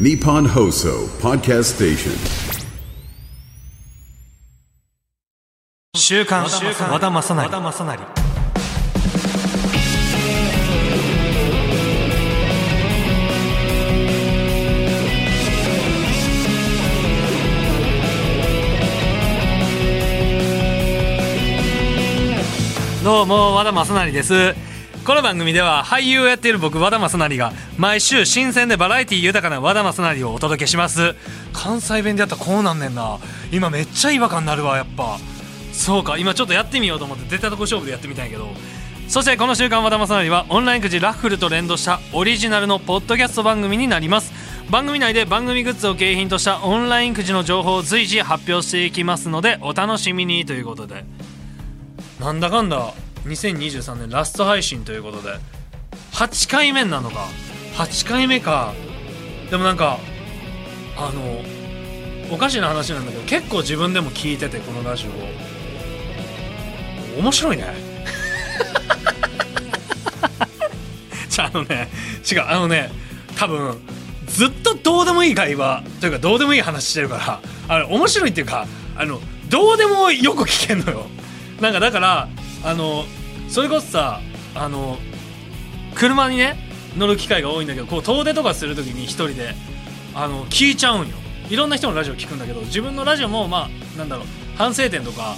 ニポンホーソーパーステーション週刊和田,和田正成。どうも和田正成です。この番組では俳優をやっている僕和田正成が毎週新鮮でバラエティー豊かな和田正成をお届けします。関西弁でやったらこうなんねんな。今めっちゃ違和感になるわやっぱ。そうか今ちょっとやってみようと思って出たとこ勝負でやってみたんやけど。そしてこの週刊和田正成はオンラインくじラッフルと連動したオリジナルのポッドキャスト番組になります。番組内で番組グッズを景品としたオンラインくじの情報を随時発表していきますのでお楽しみにということで。なんだかんだ2023年ラスト配信ということで。8回目なのか。8回目か。でもなんかあのおかしな話なんだけど結構自分でも聞いててこのラジオ面白いね。じゃああのね違うあのね多分ずっとどうでもいい会話というかどうでもいい話してるからあれ面白いっていうかあのどうでもよく聞けんのよ。なんかだからあのそれこそさあの車にね乗る機会が多いんだけどこう遠出とかする時に一人であの聞いちゃうんよ。いろんな人のラジオ聞くんだけど自分のラジオもまあなんだろう反省点とか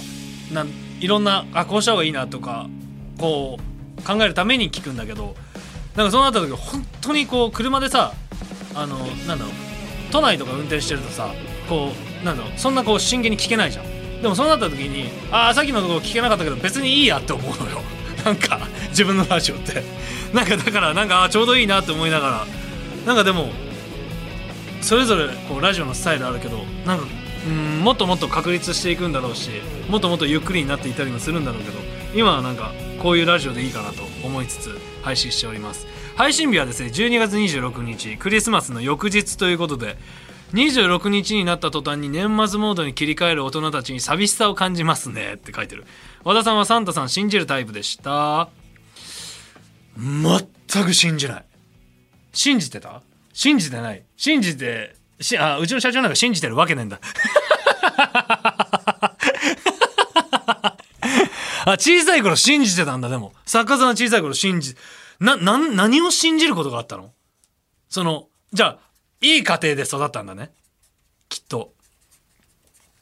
なんいろんなあこうした方がいいなとかこう考えるために聞くんだけどなんかそうなった時本当にこう車でさあのなんだろう都内とか運転してるとさこうなんだろうそんなこう真剣に聞けないじゃん。でもそうなった時にああさっきのところ聞けなかったけど別にいいやって思うのよ。なんか自分のラジオって。なんかだからなんかちょうどいいなって思いながら。なんかでもそれぞれこうラジオのスタイルあるけどなんかうんもっともっと確立していくんだろうしもっともっとゆっくりになっていたりもするんだろうけど今はなんかこういうラジオでいいかなと思いつつ配信しております。配信日はですね12月26日クリスマスの翌日ということで26日になった途端に年末モードに切り替える大人たちに寂しさを感じますねって書いてる。和田さんはサンタさん信じるタイプでした。全く信じない。信じてた？信じてない。信じてしあうちの社長なんか信じてるわけねえんだ。あ小さい頃信じてたんだでも。作家さんは小さい頃信じなな何を信じることがあったの？そのじゃあいい家庭で育ったんだね。きっと。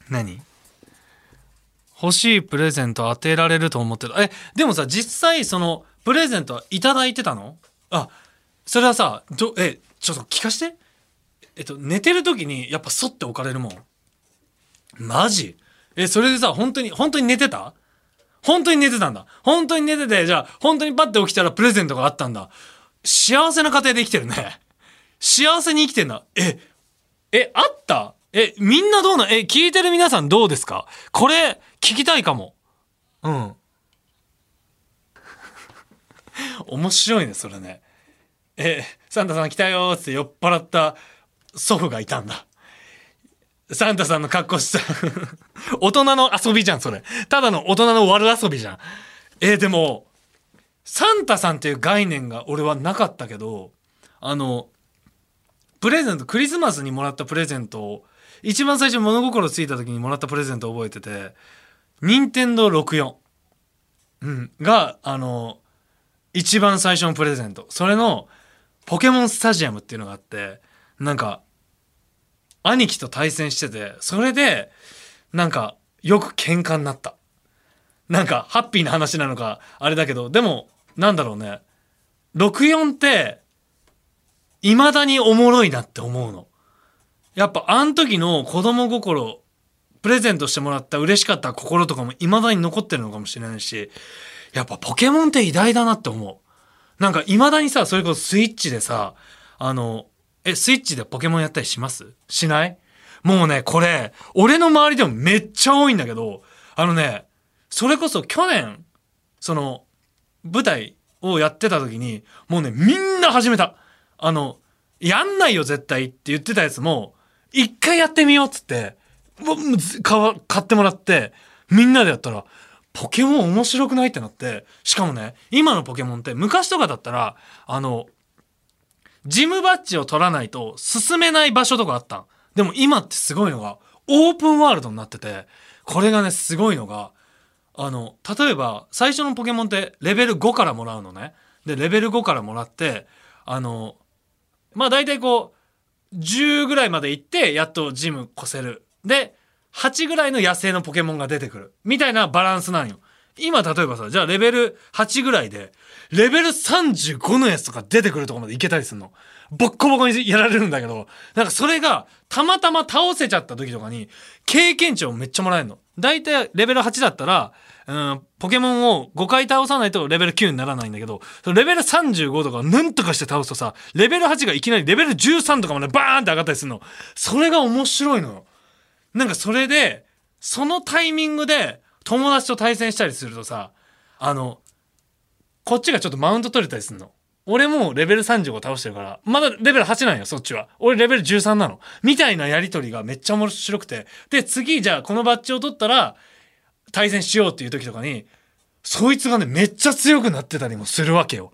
何？欲しいプレゼント当てられると思ってた。えでもさ実際そのプレゼントはいただいてたの？あそれはさどえちょっと聞かして。えっと寝てる時にやっぱそって置かれるもん。マジ？えそれでさ本当に本当に寝てた？本当に寝てたんだ。本当に寝ててじゃあ本当にパッて起きたらプレゼントがあったんだ。幸せな家庭で生きてるね幸せに生きてんだ。ええあった？えみんなどうなえ聞いてる皆さんどうですか？これ聞きたいかも。うん。面白いねそれね。えサンタさん来たよーって酔っ払った祖父がいたんだ。サンタさんの格好した。大人の遊びじゃんそれ。ただの大人の悪遊びじゃん。えーでもサンタさんっていう概念が俺はなかったけどあのプレゼントクリスマスにもらったプレゼントを一番最初物心ついた時にもらったプレゼントを覚えてて任天堂64、うん、があの一番最初のプレゼント。それのポケモンスタジアムっていうのがあってなんか兄貴と対戦しててそれでなんかよく喧嘩になった。なんかハッピーな話なのかあれだけどでもなんだろうね。64って未だにおもろいなって思うの。やっぱあん時の子供心プレゼントしてもらった嬉しかった心とかも未だに残ってるのかもしれないしやっぱポケモンって偉大だなって思う。なんか未だにさそれこそスイッチでさあのえスイッチでポケモンやったりします？しない？もうねこれ俺の周りでもめっちゃ多いんだけどあのねそれこそ去年その舞台をやってた時にもうねみんな始めた。あのやんないよ絶対って言ってたやつも一回やってみようっつっても買ってもらってみんなでやったらポケモン面白くないってなってしかもね今のポケモンって昔とかだったらあのジムバッジを取らないと進めない場所とかあったん。でも今ってすごいのが、オープンワールドになってて、これがね、すごいのが、あの、例えば、最初のポケモンってレベル5からもらうのね。で、レベル5からもらって、あの、まあ大体こう、10ぐらいまで行って、やっとジム越せる。で、8ぐらいの野生のポケモンが出てくる。みたいなバランスなんよ。今、例えばさ、じゃあレベル8ぐらいで、レベル35のやつとか出てくるとこまで行けたりするの。ボッコボコにやられるんだけど、なんかそれが、たまたま倒せちゃった時とかに、経験値をめっちゃもらえるの。だいたいレベル8だったら、うん、ポケモンを5回倒さないとレベル9にならないんだけど、レベル35とかなんとかして倒すとさ、レベル8がいきなりレベル13とかまでバーンって上がったりするの。それが面白いのよ。なんかそれで、そのタイミングで友達と対戦したりするとさ、あの、こっちがちょっとマウント取れたりするの。俺もレベル35倒してるから、まだレベル8なんよ、そっちは。俺レベル13なの。みたいなやりとりがめっちゃ面白くて。で、次、じゃあこのバッジを取ったら、対戦しようっていう時とかに、そいつがね、めっちゃ強くなってたりもするわけよ。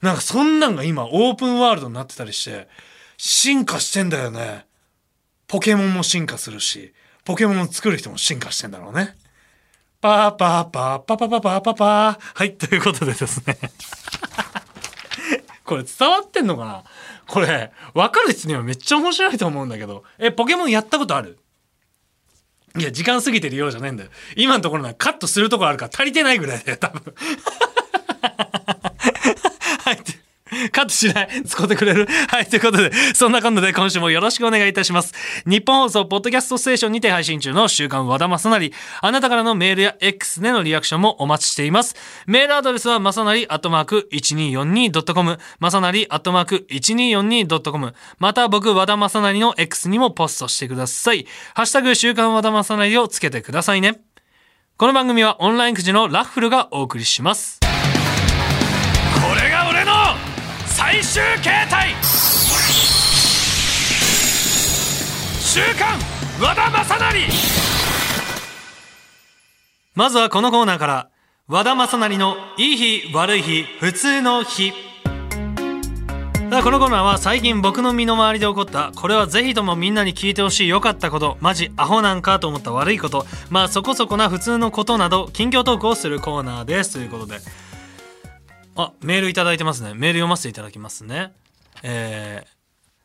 なんかそんなんが今、オープンワールドになってたりして、進化してんだよね。ポケモンも進化するし、ポケモンを作る人も進化してんだろうね。パーパーパーパパパパパパー。はい、ということでですね。これ伝わってんのかな？これ、わかる人にはめっちゃ面白いと思うんだけど。え、ポケモンやったことある？いや、時間過ぎてるようじゃねえんだよ。今のところなカットするとこあるから足りてないぐらいだよ、多分。カットしない。使ってくれる はい。ということで、そんな感じで今週もよろしくお願いいたします。日本放送、ポッドキャストステーションにて配信中の週刊和田正成。あなたからのメールや X でのリアクションもお待ちしています。メールアドレスは、まさなり、アットマーク、1242.com、まさなり、アットマーク、1242.com、また僕、和田正成の X にもポストしてください。ハッシュタグ、週刊和田正成をつけてくださいね。この番組はオンラインくじのラッフルがお送りします。最終形態。週刊和田正成。まずはこのコーナーから和田正成のいい日悪い日普通の日。さあこのコーナーは最近僕の身の回りで起こったこれはぜひともみんなに聞いてほしい良かったことマジアホなんかと思った悪いことまあそこそこな普通のことなど近況トークをするコーナーです。ということであメールいただいてますね。メール読ませていただきますね。えー、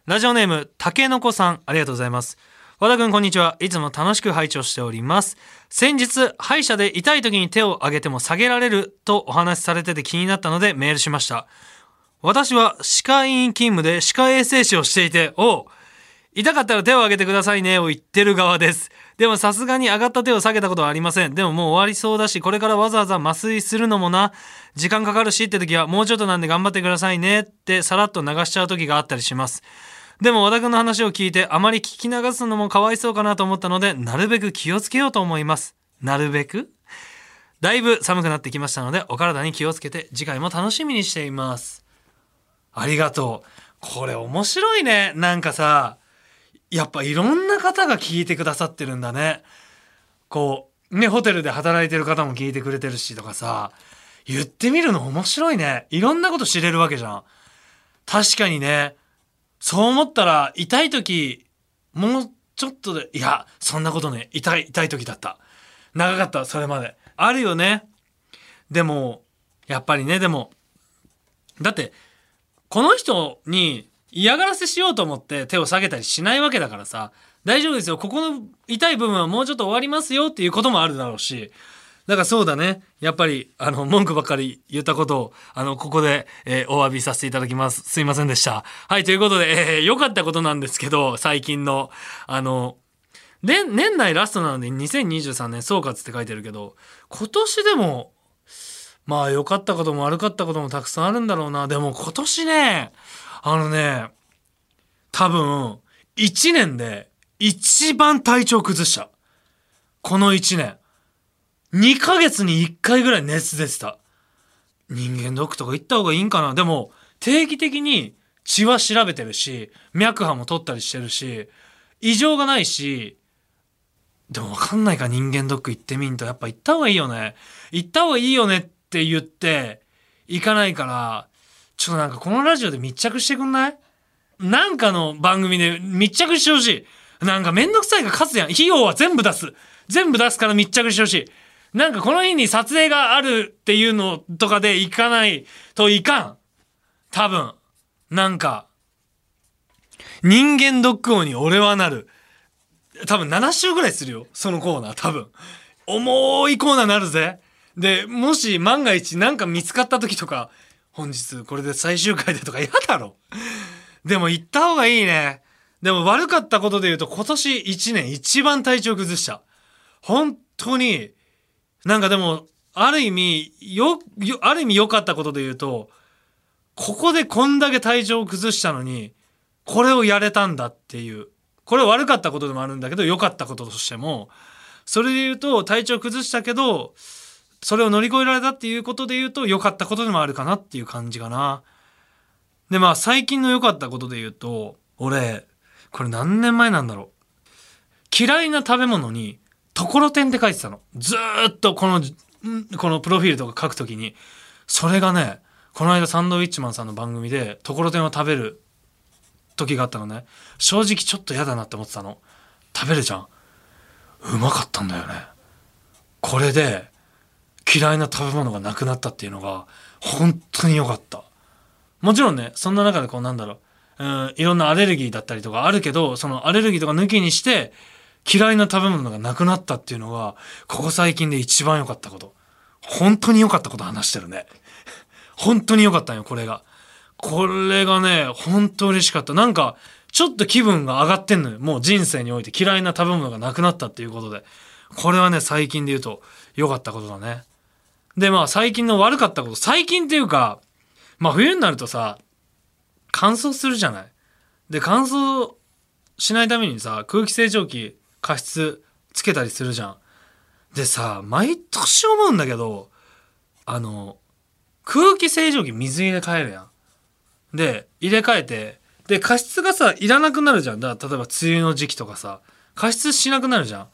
ラジオネームたけのこさん。ありがとうございます。和田くんこんにちは。いつも楽しく拝聴しております。先日歯医者で痛い時に手を上げても下げられるとお話しされてて気になったのでメールしました。私は歯科医院勤務で歯科衛生士をしていて、おう痛かったら手を挙げてくださいねを言ってる側です。でもさすがに上がった手を下げたことはありません。でももう終わりそうだし、これからわざわざ麻酔するのもな、時間かかるしって時はもうちょっとなんで頑張ってくださいねってさらっと流しちゃう時があったりします。でも和田君の話を聞いてあまり聞き流すのもかわいそうかなと思ったので、なるべく気をつけようと思います。なるべく？だいぶ寒くなってきましたので、お体に気をつけて次回も楽しみにしています。ありがとう。これ面白いね。なんかさ、やっぱいろんな方が聞いてくださってるんだね。こう、ね、ホテルで働いてる方も聞いてくれてるしとかさ、言ってみるの面白いね。いろんなこと知れるわけじゃん。確かにね、そう思ったら痛い時、もうちょっとで、いや、そんなことね、痛い、痛い時だった。長かった、それまで。あるよね。でも、やっぱりね、でも、だって、この人に嫌がらせしようと思って手を下げたりしないわけだからさ、大丈夫ですよ。ここの痛い部分はもうちょっと終わりますよっていうこともあるだろうし。だからそうだね。やっぱり、あの、文句ばっかり言ったことを、あの、ここで、えーお詫びさせていただきます。すいませんでした。はい、ということで、えー良かったことなんですけど、最近の、あの、で、年内ラストなので2023年総括って書いてるけど、今年でも、まあ良かったことも悪かったこともたくさんあるんだろうな。でも今年ね、あのね、多分、1年で一番体調崩した。この1年。2ヶ月に1回ぐらい熱出てた。人間ドックとか行った方がいいんかな。でも、定期的に血は調べてるし、脈波も取ったりしてるし、異常がないし、でもわかんないか人間ドック行ってみんとやっぱ行った方がいいよね。行った方がいいよねって言って行かないから、ちょっとなんかこのラジオで密着してくんない？なんかの番組で密着してほしい。なんかめんどくさいが勝つやん。費用は全部出す。全部出すから密着してほしい。なんかこの日に撮影があるっていうのとかで行かないといかん。多分。なんか、人間ドック王に俺はなる。多分7週ぐらいするよ。そのコーナー、多分。重いコーナーになるぜ。で、もし万が一なんか見つかった時とか、本日これで最終回でとか嫌だろ。でも行った方がいいね。でも悪かったことで言うと今年1年一番体調崩した。本当に、なんかでも、ある意味、よ、よある意味良かったことで言うと、ここでこんだけ体調を崩したのに、これをやれたんだっていう。これ悪かったことでもあるんだけど、良かったこととしても、それで言うと体調崩したけど、それを乗り越えられたっていうことで言うと良かったことでもあるかなっていう感じかな。で、まあ最近の良かったことで言うと、俺、これ何年前なんだろう。嫌いな食べ物に、ところてんって書いてたの。ずーっとこの、このプロフィールとか書くときに、それがね、この間サンドウィッチマンさんの番組で、ところてんを食べる時があったのね。正直ちょっと嫌だなって思ってたの。食べるじゃん。うまかったんだよね。これで、嫌いな食べ物がなくなったっていうのが、本当に良かった。もちろんね、そんな中でこうなんだろう、うん、いろんなアレルギーだったりとかあるけど、そのアレルギーとか抜きにして、嫌いな食べ物がなくなったっていうのが、ここ最近で一番良かったこと。本当に良かったこと話してるね。本当に良かったんよ、これが。これがね、本当嬉しかった。なんか、ちょっと気分が上がってんのよ。もう人生において嫌いな食べ物がなくなったっていうことで。これはね、最近で言うと良かったことだね。で、まあ最近の悪かったこと、最近っていうか、まあ冬になるとさ、乾燥するじゃない。で、乾燥しないためにさ、空気清浄機加湿つけたりするじゃん。でさ、毎年思うんだけど、あの、空気清浄機水入れ替えるやん。で、入れ替えて、で、加湿がさ、いらなくなるじゃん。だから例えば梅雨の時期とかさ、加湿しなくなるじゃん。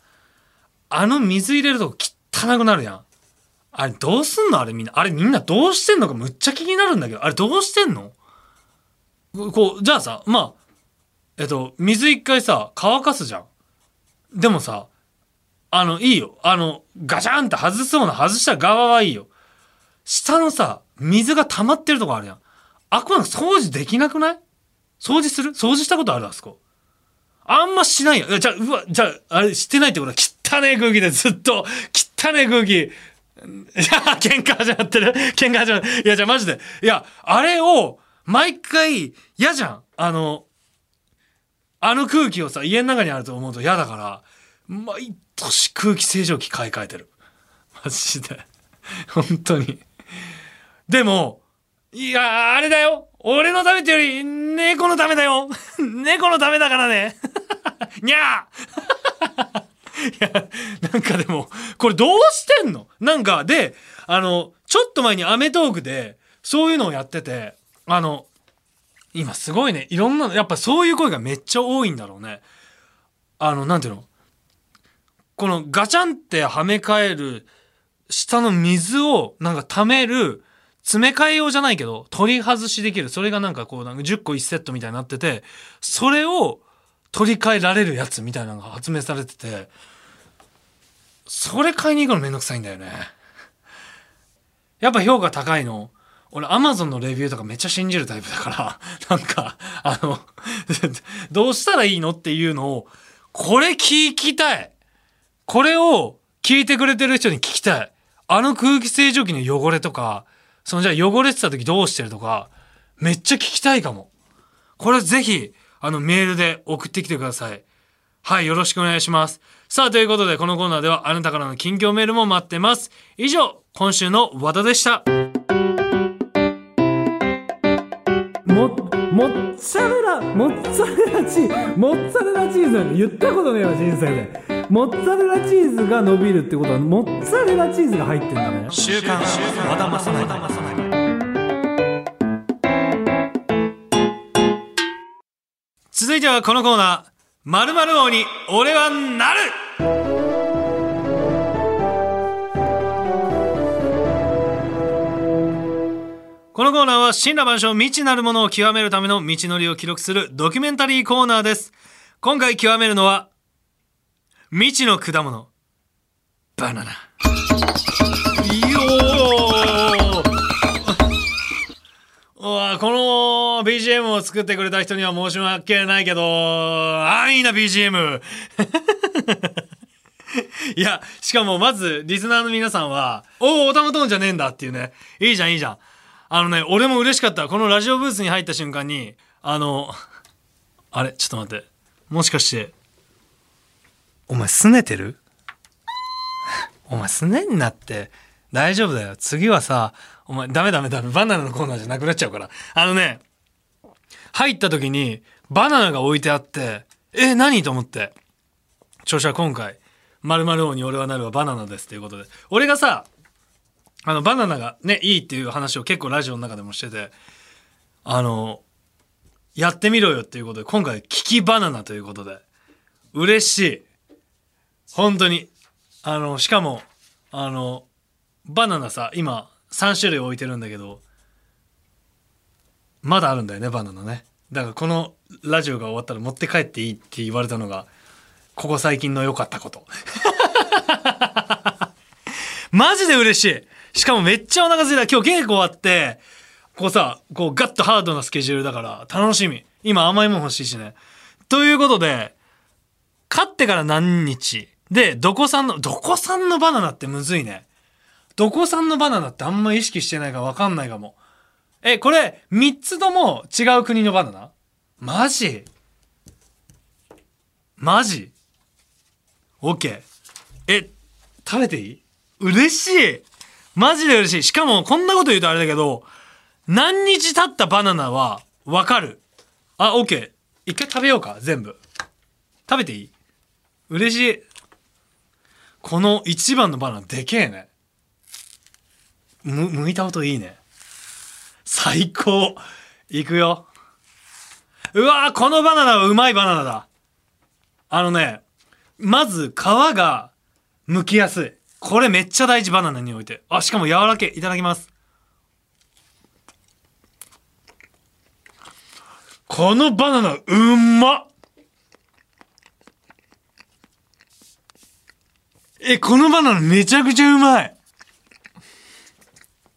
あの水入れるとこ汚くなるやん。あれどうすんの？あれみんな。あれみんなどうしてんのか？むっちゃ気になるんだけど。あれどうしてんの？こう、じゃあさ、まあ、えっと、水一回さ、乾かすじゃん。でもさ、あの、いいよ。あの、ガシャンって外そうな外した側はいいよ。下のさ、水が溜まってるとこあるやん。あくまで掃除できなくない？掃除する？掃除したことある？あそこ。あんましないよ。じゃあ、うわ、じゃあ、あれしてないってことは汚ねえ空気でずっと、汚ねえ空気いや、喧嘩始まってる？喧嘩始まってる。いや、じゃあマジで。いや、あれを、毎回、嫌じゃん。あの、あの空気をさ、家の中にあると思うと嫌だから、毎年空気清浄機買い替えてる。マジで。本当に。でも、いや、あれだよ。俺のためってより、猫のためだよ。猫のためだからね。にゃーや、なんかでも、これどうしてんの？なんか、で、あの、ちょっと前にアメトークで、そういうのをやってて、あの、今すごいね、いろんな、やっぱそういう声がめっちゃ多いんだろうね。あの、なんていうの？このガチャンってはめ替える、下の水をなんか溜める、詰め替え用じゃないけど、取り外しできる。それがなんかこう、なんか10個1セットみたいになってて、それを取り替えられるやつみたいなのが発明されてて、それ買いに行くのめんどくさいんだよね。やっぱ評価高いの。俺、アマゾンのレビューとかめっちゃ信じるタイプだから、なんか、あの、どうしたらいいのっていうのを、これ聞きたい。これを聞いてくれてる人に聞きたい。あの空気清浄機の汚れとか、そのじゃあ汚れてた時どうしてるとか、めっちゃ聞きたいかも。これぜひ、あのメールで送ってきてください。はい、よろしくお願いします。さあ、ということで、このコーナーではあなたからの近況メールも待ってます。以上、今週の和田でした。も、モッツァレラ、モッツァレラチーズ、モッツァレラチーズなんて言ったことねえわ、人生で。モッツァレラチーズが伸びるってことは、モッツァレラチーズが入ってんだね。週刊和田正成。続いてはこのコーナー。〇〇王に俺はなる。このコーナーは神羅万象未知なるものを極めるための道のりを記録するドキュメンタリーコーナーです。今回極めるのは未知の果物。バナナ。うわこの BGM を作ってくれた人には申し訳ないけど安易な BGM いやしかもまずリスナーの皆さんは「おおおたまトーンじゃねえんだ」っていうね。いいじゃんいいじゃん。あのね俺も嬉しかった。このラジオブースに入った瞬間にあのあれちょっと待って。もしかしてお前拗ねてる？お前拗ねんなって。大丈夫だよ。次はさお前ダメダメダメバナナのコーナーじゃなくなっちゃうから。あのね入った時にバナナが置いてあってえ何と思って。著者今回「〇〇王に俺はなるはバナナです」ということで。俺がさあのバナナがねいいっていう話を結構ラジオの中でもしててあのやってみろよっていうことで今回「キキバナナ」ということで。嬉しい。本当に。あのしかもあのバナナさ今3種類置いてるんだけどまだあるんだよねバナナね。だからこのラジオが終わったら持って帰っていいって言われたのがここ最近の良かったこと。マジで嬉しい。しかもめっちゃお腹空いた。今日稽古終わってこうさこうガッとハードなスケジュールだから楽しみ。今甘いもん欲しいしね。ということで勝ってから何日？でどこ産のどこ産のバナナってむずいねどこ産のバナナってあんま意識してないから分かんないかも。えこれ3つとも違う国のバナナ？マジ？マジ ?OK え食べていい？嬉しい。マジで嬉しい。しかもこんなこと言うとあれだけど何日経ったバナナは分かる。あ OK 一回食べようか全部。食べていい？嬉しい。この一番のバナナでけえね。む剥いた音いいね。最高。いくよ。うわーこのバナナはうまいバナナだ。あのねまず皮が剥きやすい。これめっちゃ大事バナナにおいて。あしかも柔らけ。いただきます。このバナナうまっ。えこのバナナめちゃくちゃうまい。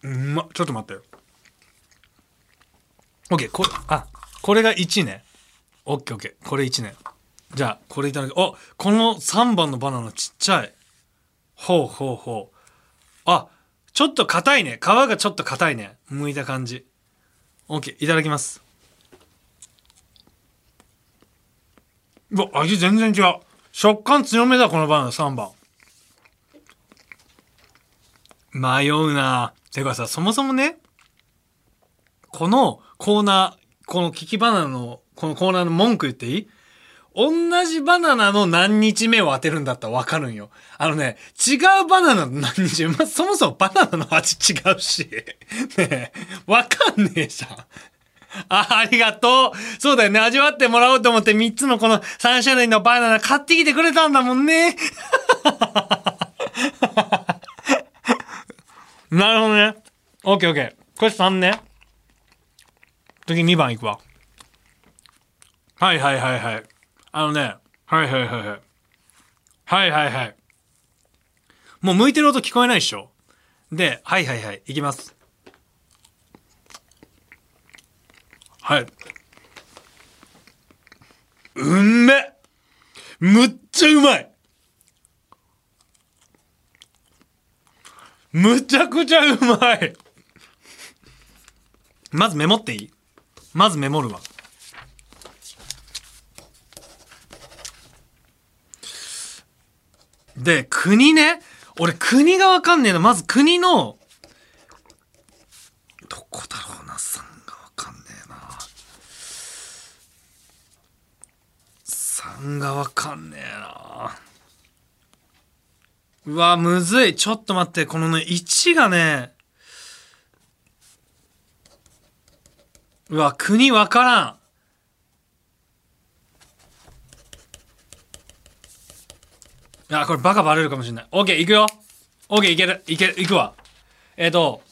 うまちょっと待って。よ OK こあこれが1ね。OKOK これ1ね。じゃあこれいただきおこの3番のバナナちっちゃい。ほうほうほう。あちょっと硬いね。皮がちょっと硬いね。剥いた感じ。OK いただきます。うわ味全然違う。食感強めだこのバナナ3番。迷うな。てかさそもそもねこのコーナーこのキキバナナのこのコーナーの文句言っていい？同じバナナの何日目を当てるんだったらわかるんよ。あのね、違うバナナの何日目、ま、そもそもバナナの味違うし。ねえ、わかんねえじゃん。あ、ありがとう。そうだよね。味わってもらおうと思って3つのこの3種類のバナナ買ってきてくれたんだもんね。なるほどね。オッケーオッケー。これ3ね。次2番いくわ。はいはいはいはい。あのね。はいはいはいはい。はいはいはい。もう向いてる音聞こえないでしょで、はいはいはい。いきます。はい。うんめむっちゃうまいむちゃくちゃうまい。まずメモっていい？まずメモるわ。で国ね？俺国がわかんねえな。まず国のどこだろうな？さんがわかんねえな。3がわかんねえな。うわむずい。ちょっと待って。このね1がね。うわ国わからん。いやこれバカバレるかもしれない。OK いくよ。OK いける。いける。いくわ。えっ、と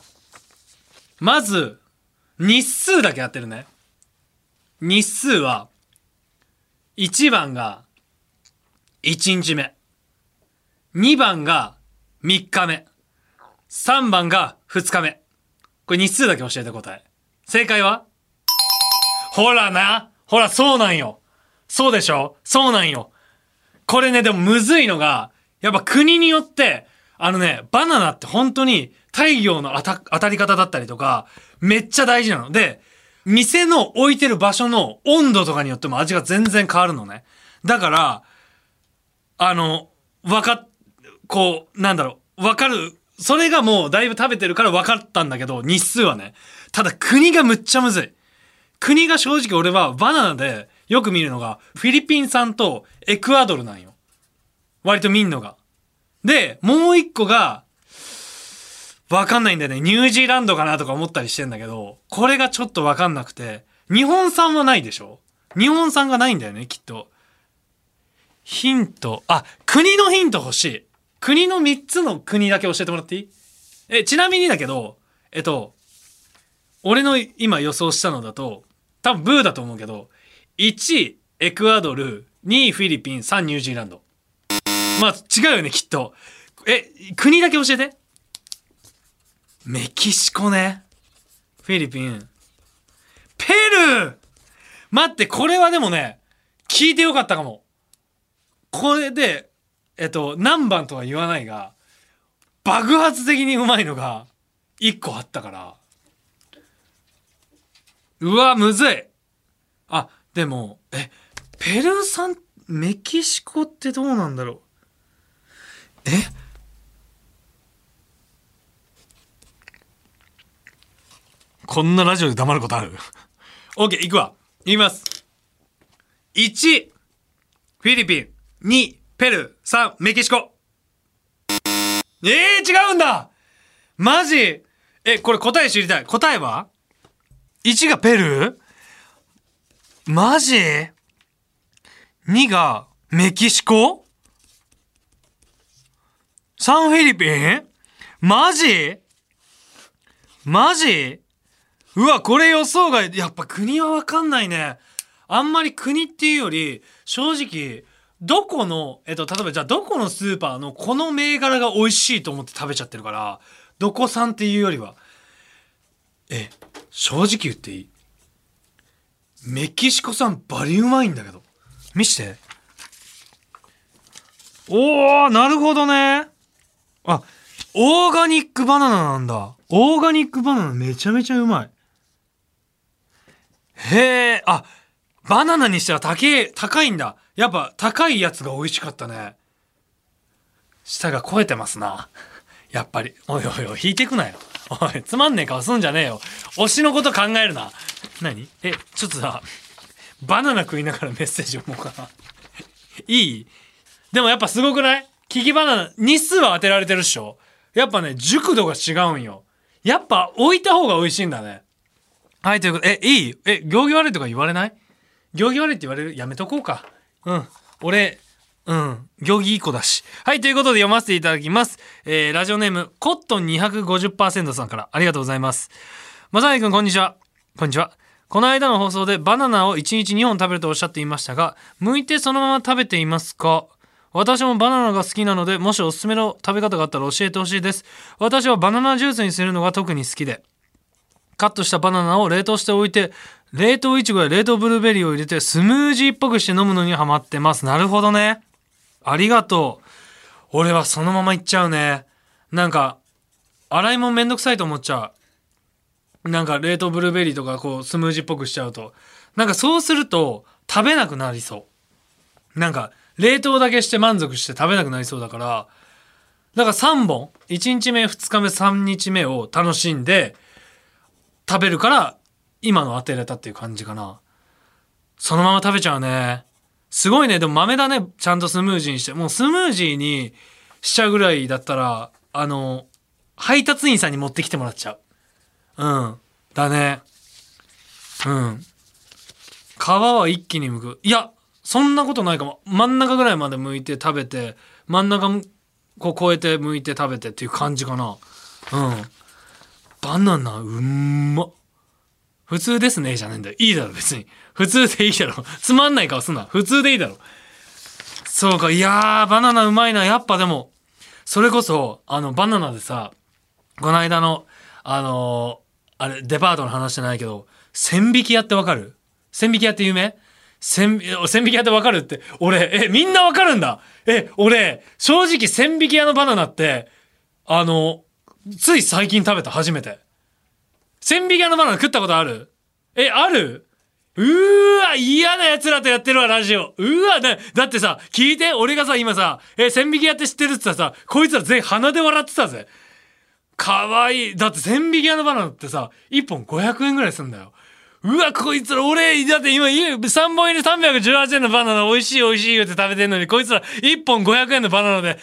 まず日数だけやってるね。日数は、1番が1日目。2番が3日目。3番が2日目。これ日数だけ教えて答え。正解は？ほらなほら、そうなんよ。そうでしょ？そうなんよ。これね、でもむずいのが、やっぱ国によって、あのね、バナナって本当に太陽の当たり方だったりとか、めっちゃ大事なの。で、店の置いてる場所の温度とかによっても味が全然変わるのね。だから、あの、わかっ、こう、なんだろう、わかる。それがもうだいぶ食べてるから分かったんだけど、日数はね。ただ国がむっちゃむずい。国が正直俺はバナナでよく見るのがフィリピン産とエクアドルなんよ。割と見んのが。で、もう一個が、わかんないんだよね。ニュージーランドかなとか思ったりしてんだけど、これがちょっとわかんなくて、日本産はないでしょ日本産がないんだよね、きっと。ヒント、あ、国のヒント欲しい。国の3つの国だけ教えてもらっていい？え、ちなみにだけど、えっと、俺の今予想したのだと、多分ブーだと思うけど、1、エクアドル、2、フィリピン、3、ニュージーランド。まあ、違うよね、きっと。え、国だけ教えて。メキシコね。フィリピン。ペルー待って、これはでもね、聞いてよかったかも。これで、えっと、何番とは言わないが、爆発的にうまいのが、1個あったから。うわ、むずい。あ、でも、え、ペルー産、メキシコってどうなんだろう。え？こんなラジオで黙ることある ?OK、いくわ。言います。1、フィリピン。2、ペルー。3、メキシコ。えー、違うんだマジえ、これ答え知りたい。答えは ?1 がペルー？マジ ?2 がメキシコ ?3 フィリピン？マジ？マジ？うわ、これ予想外。やっぱ国はわかんないね。あんまり国っていうより、正直、どこの、えっと、例えばじゃあどこのスーパーのこの銘柄が美味しいと思って食べちゃってるから、どこ産っていうよりは、え、正直言っていい？メキシコ産バリうまいんだけど。見して。おー、なるほどね。あ、オーガニックバナナなんだ。オーガニックバナナめちゃめちゃうまい。へえ、あ、バナナにしては高い、高いんだ。やっぱ高いやつが美味しかったね。舌が肥えてますな。やっぱり。おいおいおい、引いてくなよ。おい、つまんねえ顔すんじゃねえよ。推しのこと考えるな。何？え、ちょっとさ、バナナ食いながらメッセージ読もうかな。いい？でもやっぱすごくない？キキバナナ、日数は当てられてるっしょやっぱね、熟度が違うんよ。やっぱ置いた方が美味しいんだね。はい、ということで、え、いい？え、行儀悪いとか言われない？行儀悪いって言われる？やめとこうか。うん。俺、うん。行儀いい子だし。はい、ということで読ませていただきます。えー、ラジオネーム、コットン250%さんからありがとうございます。まさやくん、こんにちは。こんにちは。この間の放送でバナナを1日2本食べるとおっしゃっていましたが、剥いてそのまま食べていますか？私もバナナが好きなので、もしおすすめの食べ方があったら教えてほしいです。私はバナナジュースにするのが特に好きで、カットしたバナナを冷凍しておいて、冷凍いちごや冷凍ブルーベリーを入れてスムージーっぽくして飲むのにハマってます。なるほどね。ありがとう。俺はそのままいっちゃうね。なんか、洗い物めんどくさいと思っちゃう。なんか冷凍ブルーベリーとかこうスムージーっぽくしちゃうと。なんかそうすると食べなくなりそう。なんか冷凍だけして満足して食べなくなりそうだから、だから3本、1日目、2日目、3日目を楽しんで食べるから今の当てれたっていう感じかな。そのまま食べちゃうね。すごいね。でも豆だね。ちゃんとスムージーにして。もうスムージーにしちゃうぐらいだったら、あの、配達員さんに持ってきてもらっちゃう。うん。だね。うん。皮は一気に剥く。いや、そんなことないかも。真ん中ぐらいまで剥いて食べて、真ん中こう越えて剥いて食べてっていう感じかな。うん。バナナ、うんまっ。普通ですねじゃねえんだよ。いいだろ、別に。普通でいいだろ。つまんない顔すんな。普通でいいだろ。そうか、いやー、バナナうまいな。やっぱでも、それこそ、あの、バナナでさ、この間の、あのーあれ、デパートの話じゃないけど、千匹屋ってわかる？千匹屋って有名？千、千匹屋ってわかるって、俺、え、みんなわかるんだえ、俺、正直千匹屋のバナナって、あの、つい最近食べた、初めて。千匹屋のバナナ食ったことある？え、ある？うーわ、嫌な奴らとやってるわ、ラジオ。うーわ、だ、だってさ、聞いて、俺がさ、今さ、え、千匹屋って知ってるって言ったらさ、こいつら全員鼻で笑ってたぜ。かわいい。だって千匹屋のバナナってさ、1本500円ぐらいすんだよ。うわ、こいつら、俺、だって今、3本入り318円のバナナ美味しい美味しい言って食べてんのに、こいつら1本500円のバナナで、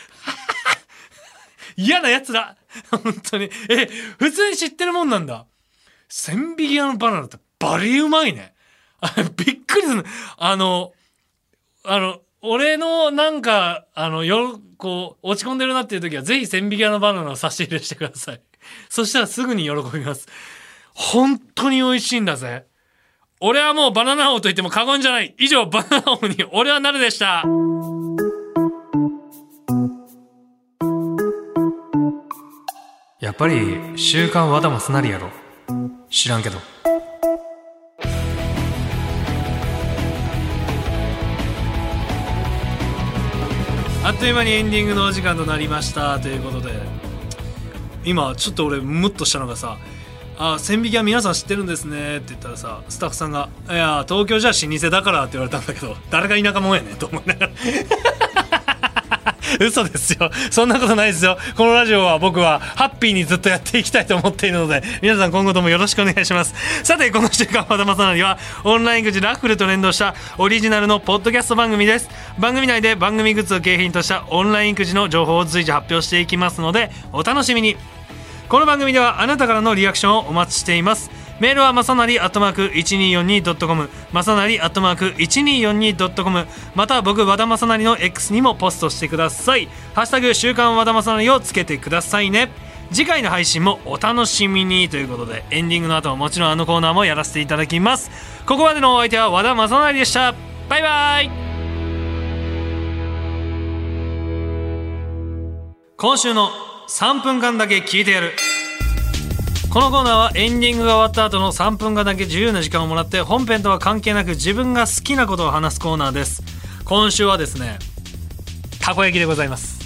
嫌な奴ら。本当に。え、普通に知ってるもんなんだ。千匹屋のバナナってバリうまいね。びっくりする。あの、あの、俺のなんか、あの、よ、こう、落ち込んでるなっていう時は、ぜひ千匹屋のバナナを差し入れしてください。そしたらすぐに喜びます。本当に美味しいんだぜ。俺はもうバナナ王と言っても過言じゃない。以上、バナナ王に俺はなるでした。やっぱり、週刊和田マスなりやろ。知らんけど。あっという間にエンディングのお時間となりましたということで今ちょっと俺ムッとしたのがさ「あ千匹は皆さん知ってるんですね」って言ったらさスタッフさんが「いや東京じゃ老舗だから」って言われたんだけど誰が田舎もんやねんと思いながら 嘘ですよ。そんなことないですよ。このラジオは僕はハッピーにずっとやっていきたいと思っているので皆さん今後ともよろしくお願いします。さてこの週間和田正成はオンラインくじラッフルと連動したオリジナルのポッドキャスト番組です。番組内で番組グッズを景品としたオンラインくじの情報を随時発表していきますのでお楽しみに。この番組ではあなたからのリアクションをお待ちしています。メールはまさなりアットマーク 1242.com まさなりアットマーク 1242.com また僕和田まさなりの X にもポストしてください。ハッシュタグ週刊和田まさなりをつけてくださいね。次回の配信もお楽しみにということでエンディングの後はもちろんあのコーナーもやらせていただきます。ここまでのお相手は和田まさなりでした。バイバイ。今週の3分間だけ聞いてやる。このコーナーはエンディングが終わった後の3分間だけ自由な時間をもらって本編とは関係なく自分が好きなことを話すコーナーです。今週はですねたこ焼きでございます。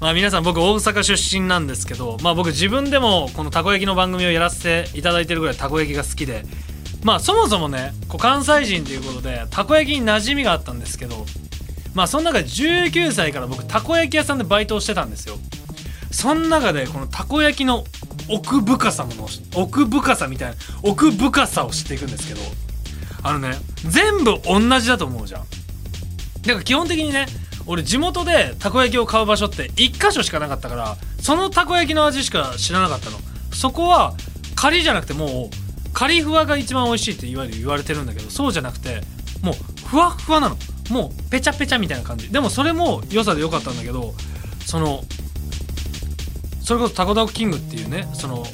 まあ皆さん僕大阪出身なんですけどまあ僕自分でもこのたこ焼きの番組をやらせていただいてるぐらいたこ焼きが好きでまあそもそもねこう関西人ということでたこ焼きに馴染みがあったんですけどまあその中で19歳から僕たこ焼き屋さんでバイトをしてたんですよ。その中でこのたこ焼きの奥深さもの奥深さみたいな奥深さを知っていくんですけどあのね全部同じだと思うじゃん。だか基本的にね俺地元でたこ焼きを買う場所って1箇所しかなかったからそのたこ焼きの味しか知らなかったの。そこは仮じゃなくてもうカリフワが一番美味しいって言われ言われてるんだけどそうじゃなくてもうふわふわなの。もうペチャペチャみたいな感じ。でもそれも良さで良かったんだけどそのそれこそタコダコキングっていうねその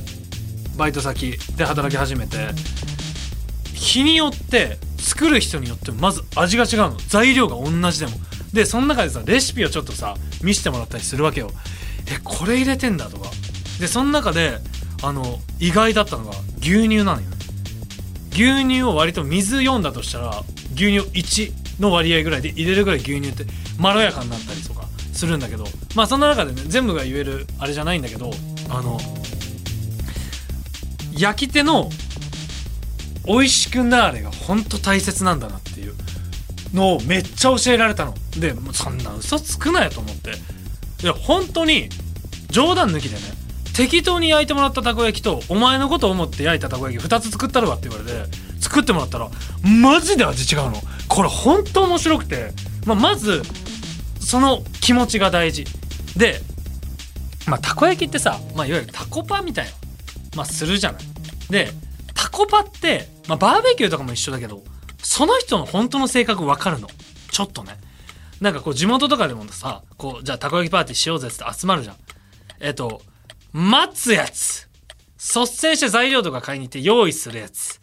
バイト先で働き始めて日によって作る人によってまず味が違うの。材料が同じでも。でその中でさレシピをちょっとさ見せてもらったりするわけよ。えこれ入れてんだとか。でその中であの意外だったのが牛乳なのよ牛乳を割と水4だとしたら牛乳1の割合ぐらいで入れるぐらい牛乳ってまろやかになったりとかするんだけどまあそんな中でね全部が言えるあれじゃないんだけどあの焼き手の美味しくなーれが本当大切なんだなっていうのをめっちゃ教えられたの。でもうそんな嘘つくなよと思って。いや本当に冗談抜きでね適当に焼いてもらったたこ焼きとお前のことを思って焼いたたこ焼き2つ作ったるわって言われて作ってもらったらマジで味違うの。これ本当面白くて、まあ、まずその気持ちが大事でまあたこ焼きってさ、まあ、いわゆるタコパみたいな、まあ、するじゃないでタコパって、まあ、バーベキューとかも一緒だけどその人の本当の性格分かるのちょっとねなんかこう地元とかでもさこうじゃあたこ焼きパーティーしようぜって集まるじゃんえっと待つやつ率先して材料とか買いに行って用意するやつ。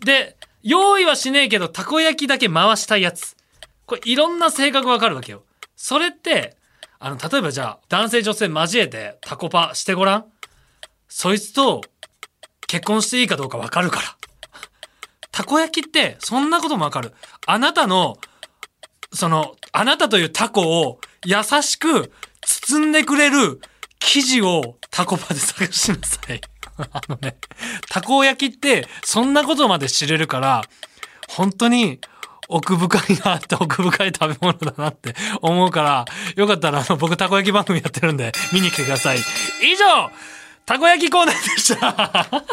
で、用意はしねえけど、たこ焼きだけ回したいやつ。これいろんな性格わかるわけよ。それって、あの、例えばじゃあ、男性女性交えてタコパしてごらん？そいつと結婚していいかどうかわかるから。たこ焼きって、そんなこともわかる。あなたの、その、あなたというタコを優しく包んでくれる生地をタコパで探しなさい。あのね、たこ焼きってそんなことまで知れるから、本当に奥深いなって奥深い食べ物だなって思うから、よかったらあの僕たこ焼き番組やってるんで見に来てください。以上、たこ焼きコーナーでした。